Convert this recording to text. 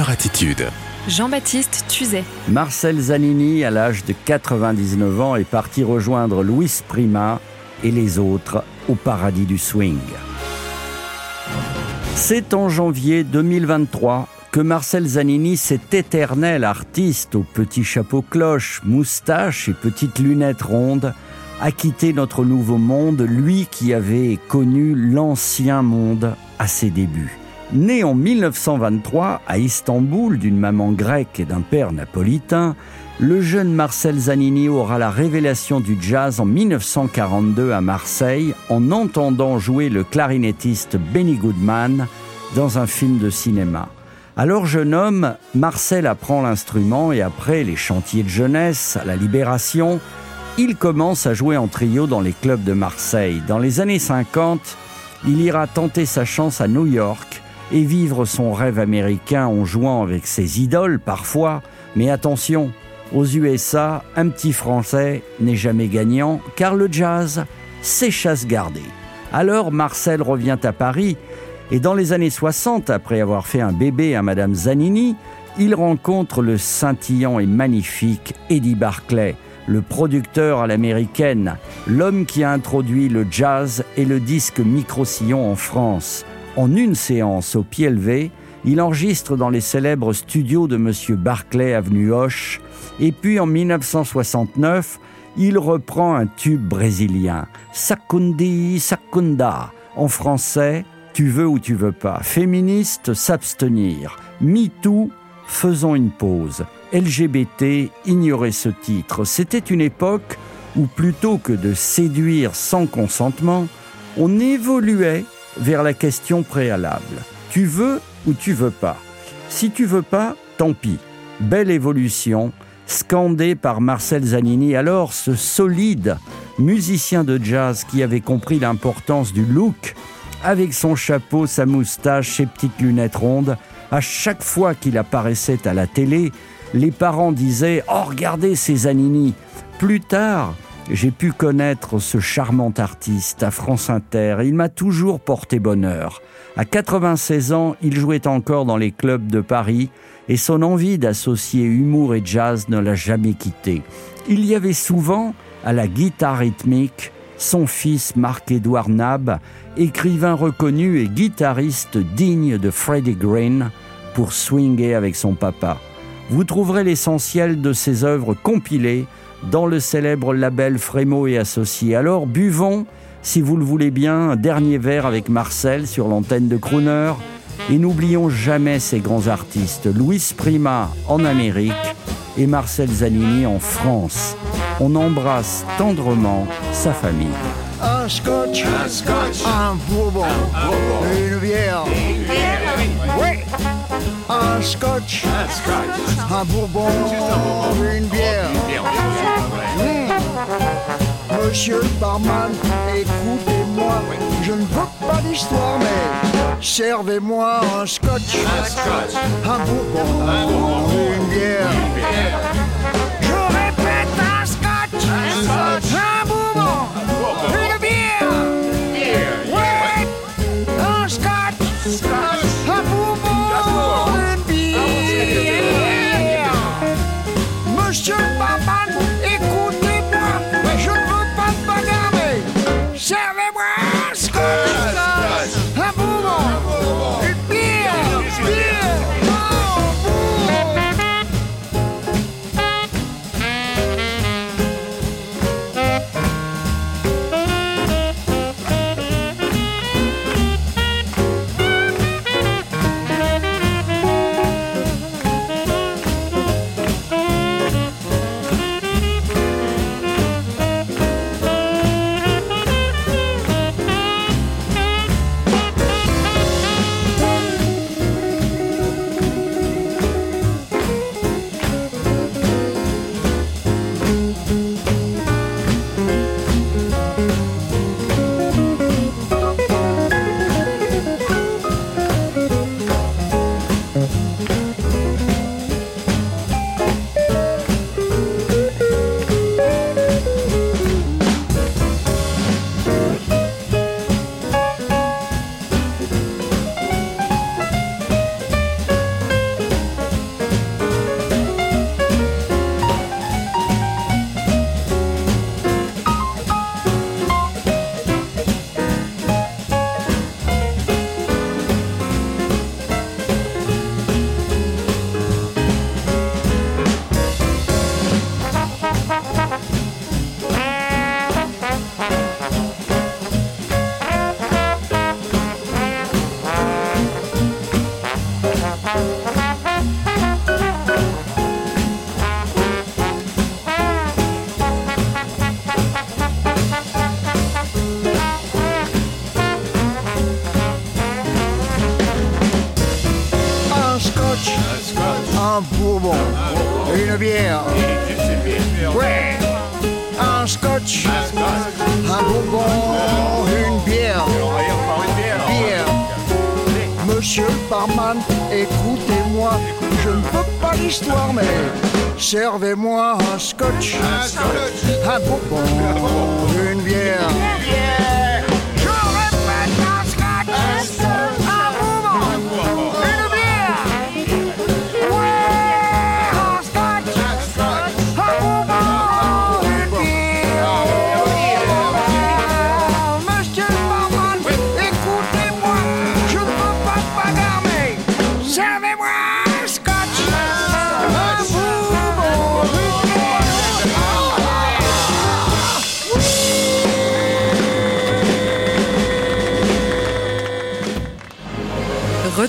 Attitude. Jean-Baptiste Tuzet. Marcel Zanini, à l'âge de 99 ans, est parti rejoindre Luis Prima et les autres au paradis du swing. C'est en janvier 2023 que Marcel Zanini, cet éternel artiste au petit chapeau cloche, moustache et petites lunettes rondes, a quitté notre nouveau monde, lui qui avait connu l'ancien monde à ses débuts. Né en 1923 à Istanbul d'une maman grecque et d'un père napolitain, le jeune Marcel Zanini aura la révélation du jazz en 1942 à Marseille en entendant jouer le clarinettiste Benny Goodman dans un film de cinéma. Alors jeune homme, Marcel apprend l'instrument et après les chantiers de jeunesse, la libération, il commence à jouer en trio dans les clubs de Marseille. Dans les années 50, il ira tenter sa chance à New York et vivre son rêve américain en jouant avec ses idoles parfois. Mais attention, aux USA, un petit Français n'est jamais gagnant car le jazz, c'est chasse gardée. Alors Marcel revient à Paris et dans les années 60, après avoir fait un bébé à Madame Zanini, il rencontre le scintillant et magnifique Eddie Barclay, le producteur à l'américaine, l'homme qui a introduit le jazz et le disque micro-sillon en France. En une séance au pied levé, il enregistre dans les célèbres studios de M. Barclay, avenue Hoche, et puis en 1969, il reprend un tube brésilien, Sakundi Sakunda, en français, tu veux ou tu veux pas, féministe, s'abstenir, MeToo, faisons une pause, LGBT, ignorer ce titre. C'était une époque où plutôt que de séduire sans consentement, on évoluait vers la question préalable. Tu veux ou tu veux pas Si tu veux pas, tant pis. Belle évolution, scandée par Marcel Zanini, alors ce solide musicien de jazz qui avait compris l'importance du look, avec son chapeau, sa moustache, ses petites lunettes rondes, à chaque fois qu'il apparaissait à la télé, les parents disaient Oh, regardez ces Zanini Plus tard, j'ai pu connaître ce charmant artiste à France Inter. Il m'a toujours porté bonheur. À 96 ans, il jouait encore dans les clubs de Paris et son envie d'associer humour et jazz ne l'a jamais quitté. Il y avait souvent, à la guitare rythmique, son fils Marc-Édouard Nab, écrivain reconnu et guitariste digne de Freddie Green, pour swinger avec son papa. Vous trouverez l'essentiel de ses œuvres compilées dans le célèbre label Frémo et Associés. Alors buvons, si vous le voulez bien, un dernier verre avec Marcel sur l'antenne de Crooner. Et n'oublions jamais ces grands artistes, Louis Prima en Amérique et Marcel Zanini en France. On embrasse tendrement sa famille. Un scotch, un, scotch, un une bière. Un scotch, un, scotch. un bourbon, une bière. Monsieur le barman, écoutez-moi, je ne veux pas d'histoire, mais servez-moi un scotch, un, scotch. un bourbon, un bourbon une bière. Une bière. Servez-moi un scotch, un bourbon, scotch, un bourbon, une bière. Ouais, un scotch, un bourbon, une bière. Bière. Monsieur le barman, écoutez-moi, je ne veux pas l'histoire, mais servez-moi un scotch, un bourbon, une bière.